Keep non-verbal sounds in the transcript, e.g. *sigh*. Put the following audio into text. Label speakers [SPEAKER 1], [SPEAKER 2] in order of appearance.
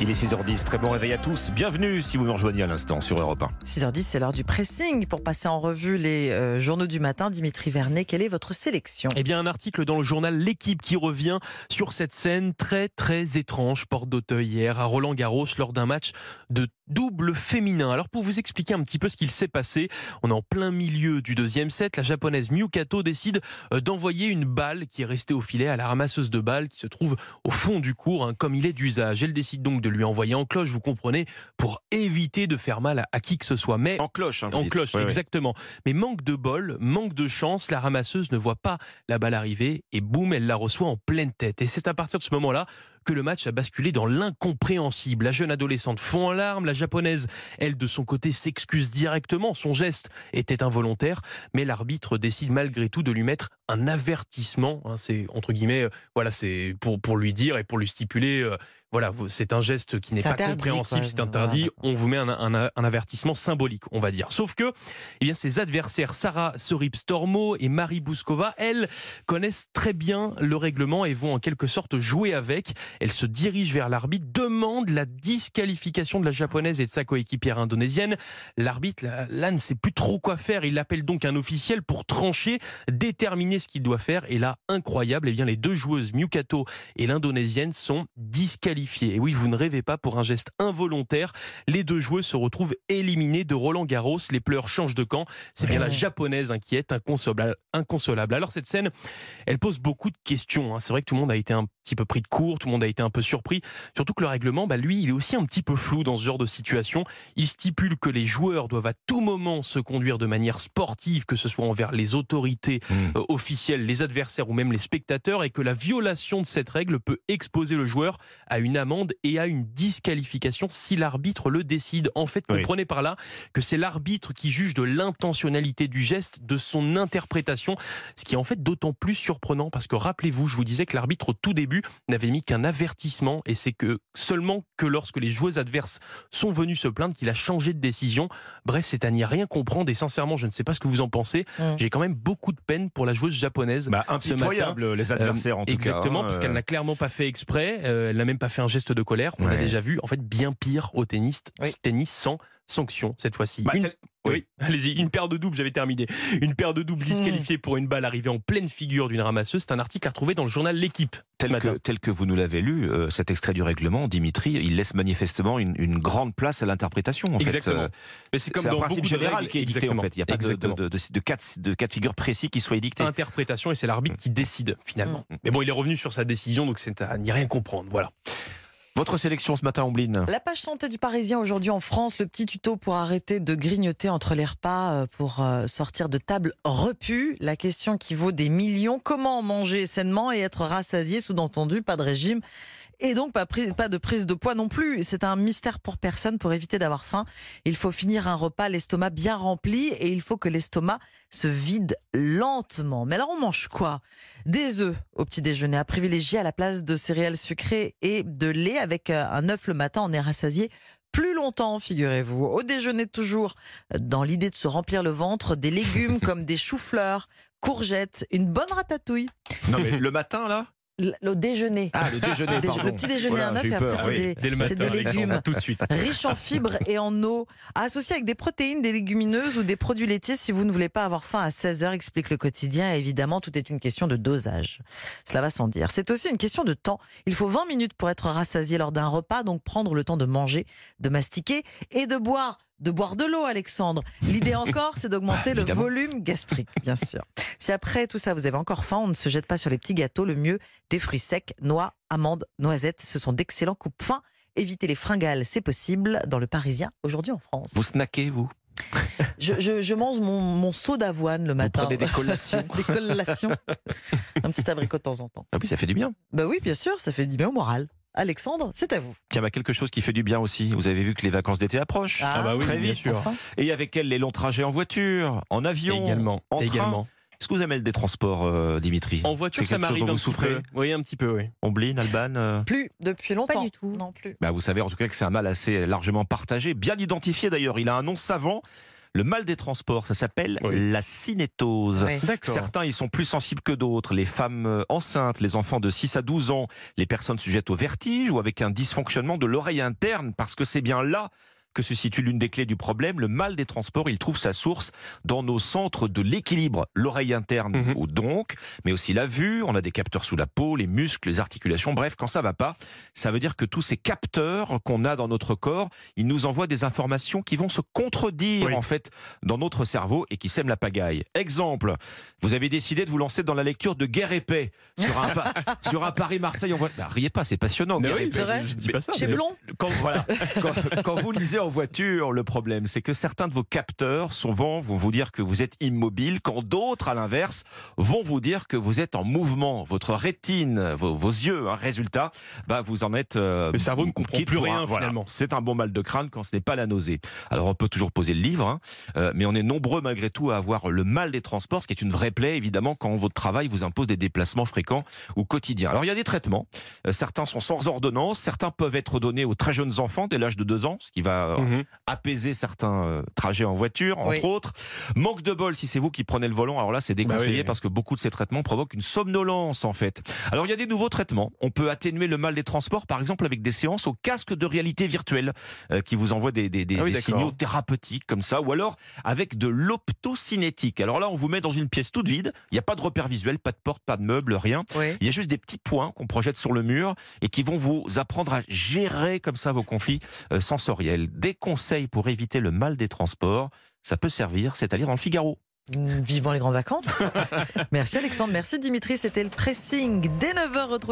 [SPEAKER 1] Il est 6h10, très bon réveil à tous. Bienvenue si vous nous rejoignez à l'instant sur Europe 1.
[SPEAKER 2] 6h10, c'est l'heure du pressing. Pour passer en revue les euh, journaux du matin, Dimitri Vernet, quelle est votre sélection?
[SPEAKER 3] Eh bien, un article dans le journal L'équipe qui revient sur cette scène très très étrange, porte d'Auteuil hier à Roland Garros lors d'un match de double féminin. Alors pour vous expliquer un petit peu ce qu'il s'est passé, on est en plein milieu du deuxième set. La japonaise Miyukato décide euh, d'envoyer une balle qui est restée au filet à la ramasseuse de balles qui se trouve au fond du cours, hein, comme il est d'usage. Elle décide donc de lui envoyer en cloche, vous comprenez, pour éviter de faire mal à, qui que ce soit. Mais
[SPEAKER 1] en cloche, hein,
[SPEAKER 3] en cloche, exactement. Mais manque de bol, manque de chance, la ramasseuse ne voit pas la balle arriver et boum, elle la reçoit en pleine tête. Et c'est à partir de ce moment-là que le match a basculé dans l'incompréhensible. La jeune adolescente fond en larmes, la japonaise, elle de son côté, s'excuse directement, son geste était involontaire, mais l'arbitre décide malgré tout de lui mettre un avertissement. Hein, c'est entre guillemets, euh, voilà, c'est pour, pour lui dire et pour lui stipuler. Euh, voilà, c'est un geste qui n'est pas compréhensible, c'est interdit. On vous met un, un, avertissement symbolique, on va dire. Sauf que, eh bien, ses adversaires, Sarah Sorip-Stormo et Marie Bouskova, elles connaissent très bien le règlement et vont en quelque sorte jouer avec. Elles se dirigent vers l'arbitre, demandent la disqualification de la japonaise et de sa coéquipière indonésienne. L'arbitre, là, ne sait plus trop quoi faire. Il appelle donc un officiel pour trancher, déterminer ce qu'il doit faire. Et là, incroyable, eh bien, les deux joueuses, Miyukato et l'indonésienne, sont disqualifiées et oui, vous ne rêvez pas pour un geste involontaire. Les deux joueuses se retrouvent éliminées de Roland Garros. Les pleurs changent de camp. C'est bien la japonaise inquiète, inconsolable, inconsolable. Alors cette scène, elle pose beaucoup de questions. Hein. C'est vrai que tout le monde a été un petit peu pris de court, tout le monde a été un peu surpris. Surtout que le règlement, bah, lui, il est aussi un petit peu flou dans ce genre de situation. Il stipule que les joueurs doivent à tout moment se conduire de manière sportive, que ce soit envers les autorités mmh. euh, officielles, les adversaires ou même les spectateurs, et que la violation de cette règle peut exposer le joueur à une amende et à une disqualification si l'arbitre le décide. En fait, comprenez par là que c'est l'arbitre qui juge de l'intentionnalité du geste, de son interprétation, ce qui est en fait d'autant plus surprenant parce que rappelez-vous, je vous disais que l'arbitre au tout début n'avait mis qu'un avertissement et c'est que seulement que lorsque les joueuses adverses sont venues se plaindre qu'il a changé de décision. Bref, c'est à n'y rien comprendre et sincèrement, je ne sais pas ce que vous en pensez. Mm. J'ai quand même beaucoup de peine pour la joueuse japonaise.
[SPEAKER 1] Bah, impitoyable, les adversaires en tout
[SPEAKER 3] exactement, cas. Exactement, parce qu'elle euh. n'a clairement pas fait exprès. Euh, elle n'a même pas fait un geste de colère. On a déjà vu, en fait, bien pire au tennis, tennis sans sanction cette fois-ci.
[SPEAKER 1] Bah,
[SPEAKER 3] oui, *laughs* allez-y. Une paire de doubles, j'avais terminé. Une paire de doubles disqualifiée pour une balle arrivée en pleine figure d'une ramasseuse. C'est un article à retrouver dans le journal L'équipe.
[SPEAKER 1] Tel que, tel que vous nous l'avez lu, euh, cet extrait du règlement, Dimitri, il laisse manifestement une, grande place à l'interprétation.
[SPEAKER 3] Exactement.
[SPEAKER 1] Euh,
[SPEAKER 3] Mais c'est comme un
[SPEAKER 1] principe général qui est
[SPEAKER 3] dicté
[SPEAKER 1] en fait. Il n'y a pas de, de, de, cas, de, cas de figure précis qui soient édictés.
[SPEAKER 3] Interprétation et c'est l'arbitre qui décide finalement. Mm. Mais bon, il est revenu sur sa décision, donc c'est à n'y rien comprendre. Voilà.
[SPEAKER 1] Votre sélection ce matin, Ombline
[SPEAKER 2] La page santé du Parisien aujourd'hui en France, le petit tuto pour arrêter de grignoter entre les repas, euh, pour euh, sortir de table repue. La question qui vaut des millions, comment manger sainement et être rassasié, sous-entendu, pas de régime et donc pas, pas de prise de poids non plus. C'est un mystère pour personne pour éviter d'avoir faim. Il faut finir un repas l'estomac bien rempli et il faut que l'estomac se vide lentement. Mais alors on mange quoi? Des œufs au petit déjeuner à privilégier à la place de céréales sucrées et de lait avec euh, un œuf le matin. On est rassasié plus longtemps, figurez-vous. Au déjeuner toujours, dans l'idée de se remplir le ventre, des légumes *laughs* comme des choux-fleurs, courgettes, une bonne ratatouille.
[SPEAKER 1] Non mais *laughs* le matin là?
[SPEAKER 2] Le déjeuner.
[SPEAKER 1] Ah, le déjeuner. *laughs*
[SPEAKER 2] le petit déjeuner à œuf et après c'est des, légumes
[SPEAKER 3] tout de suite. *laughs*
[SPEAKER 2] riches en fibres et en eau, associés avec des protéines, des légumineuses ou des produits laitiers si vous ne voulez pas avoir faim à 16h, explique le quotidien. Et évidemment, tout est une question de dosage. Cela va sans dire. C'est aussi une question de temps. Il faut 20 minutes pour être rassasié lors d'un repas, donc prendre le temps de manger, de mastiquer et de boire de boire de l'eau, Alexandre. L'idée encore, c'est d'augmenter le volume gastrique, bien sûr. Si après tout ça, vous avez encore faim, on ne se jette pas sur les petits gâteaux. Le mieux, des fruits secs, noix, amandes, noisettes. Ce sont d'excellents coupes fins. Évitez les fringales, c'est possible, dans le Parisien, aujourd'hui en France.
[SPEAKER 1] Vous snackez, vous?
[SPEAKER 2] Je, mange mon, seau d'avoine le matin.
[SPEAKER 1] Vous prenez des collations *laughs*
[SPEAKER 2] Des collations. Un petit abricot de temps en temps.
[SPEAKER 1] Ah oui, ça fait du bien.
[SPEAKER 2] Bah oui, bien sûr, ça fait du bien au moral. Alexandre, c'est à vous.
[SPEAKER 1] Tiens, bah, quelque chose qui fait du bien aussi. Vous avez vu que les vacances d'été approchent.
[SPEAKER 3] Ah, bah oui, très vite. Bien sûr.
[SPEAKER 1] Et avec elles, les longs trajets en voiture, en avion,
[SPEAKER 3] également,
[SPEAKER 1] en train.
[SPEAKER 3] également.
[SPEAKER 1] Est-ce que vous aimez des transports, euh, Dimitri
[SPEAKER 3] En voiture, ça m'arrive un petit peu. Oui, un petit peu, oui.
[SPEAKER 1] Omblin, Alban euh
[SPEAKER 2] Plus, depuis longtemps.
[SPEAKER 4] Pas du tout.
[SPEAKER 2] Non plus.
[SPEAKER 1] Bah, vous savez en tout cas que c'est un mal assez largement partagé, bien identifié d'ailleurs. Il a un nom savant Le mal des transports, ça s'appelle
[SPEAKER 3] Oui.
[SPEAKER 1] la cinétose.
[SPEAKER 2] Oui.
[SPEAKER 1] Certains y sont plus sensibles que d'autres. Les femmes euh, enceintes, les enfants de 6 à 12 ans, les personnes sujettes au vertige ou avec un dysfonctionnement de l'oreille interne, parce que c'est bien là que se situe l'une des clés du problème. Le mal des transports, il trouve sa source dans nos centres de l'équilibre. L'oreille interne,
[SPEAKER 3] Mhm.
[SPEAKER 1] ou donc, mais aussi la vue. On a des capteurs sous la peau, les muscles, les articulations. Bref, quand ça va pas, ça veut dire que tous ces capteurs qu'on a dans notre corps, ils nous envoient des informations qui vont se contredire,
[SPEAKER 3] Oui.
[SPEAKER 1] en fait, dans notre cerveau et qui sèment la pagaille. Exemple, vous avez décidé de vous lancer dans la lecture de Guerre et Paix sur un, pa- *laughs* sur un Paris-Marseille en voiture. Bah, riez pas, c'est passionnant.
[SPEAKER 3] Mais
[SPEAKER 1] Guerre
[SPEAKER 3] oui,
[SPEAKER 1] et Paix.
[SPEAKER 2] c'est vrai.
[SPEAKER 3] je dis pas ça,
[SPEAKER 2] Chez
[SPEAKER 3] mais-
[SPEAKER 2] Blond
[SPEAKER 1] Quand, voilà, quand, quand vous lisez en voiture, le problème, c'est que certains de vos capteurs souvent vont vous dire que vous êtes immobile, quand d'autres, à l'inverse, vont vous dire que vous êtes en mouvement. Votre rétine, vos, vos yeux, hein, résultat, bah, vous en êtes. euh,
[SPEAKER 3] Le cerveau ne comprend plus rien,
[SPEAKER 1] voilà.
[SPEAKER 3] finalement.
[SPEAKER 1] C'est un bon mal de crâne quand ce n'est pas la nausée. Alors on peut toujours poser le livre, hein, euh, mais on est nombreux malgré tout à avoir le mal des transports, ce qui est une vraie plaie évidemment quand votre travail vous impose des déplacements fréquents ou quotidiens. Alors il y a des traitements. Euh, certains sont sans ordonnance, certains peuvent être donnés aux très jeunes enfants dès l'âge de 2 ans, ce qui va euh,
[SPEAKER 3] Mhm.
[SPEAKER 1] apaiser certains euh, trajets en voiture, entre
[SPEAKER 2] Oui.
[SPEAKER 1] autres. Manque de bol si c'est vous qui prenez le volant. Alors là, c'est déconseillé
[SPEAKER 3] Bah oui.
[SPEAKER 1] parce que beaucoup de ces traitements provoquent une somnolence en fait. Alors il y a des nouveaux traitements. On peut atténuer le mal des transports, par exemple avec des séances au casque de réalité virtuelle euh, qui vous envoie des, des, des-
[SPEAKER 3] Ah oui,
[SPEAKER 1] des
[SPEAKER 3] d'accord.
[SPEAKER 1] signaux thérapeutiques comme ça, ou alors avec de l'optocinétique. Alors là, on vous met dans une pièce toute vide. Il n'y a pas de repère visuel, pas de porte, pas de meuble, rien. Il y a juste des petits points qu'on projette sur le mur et qui vont vous apprendre à gérer comme ça vos conflits sensoriels. Des conseils pour éviter le mal des transports, ça peut servir, c'est à dire dans le Figaro.
[SPEAKER 2] Vivement les grandes vacances. *laughs* merci Alexandre, merci Dimitri. C'était le pressing dès 9h.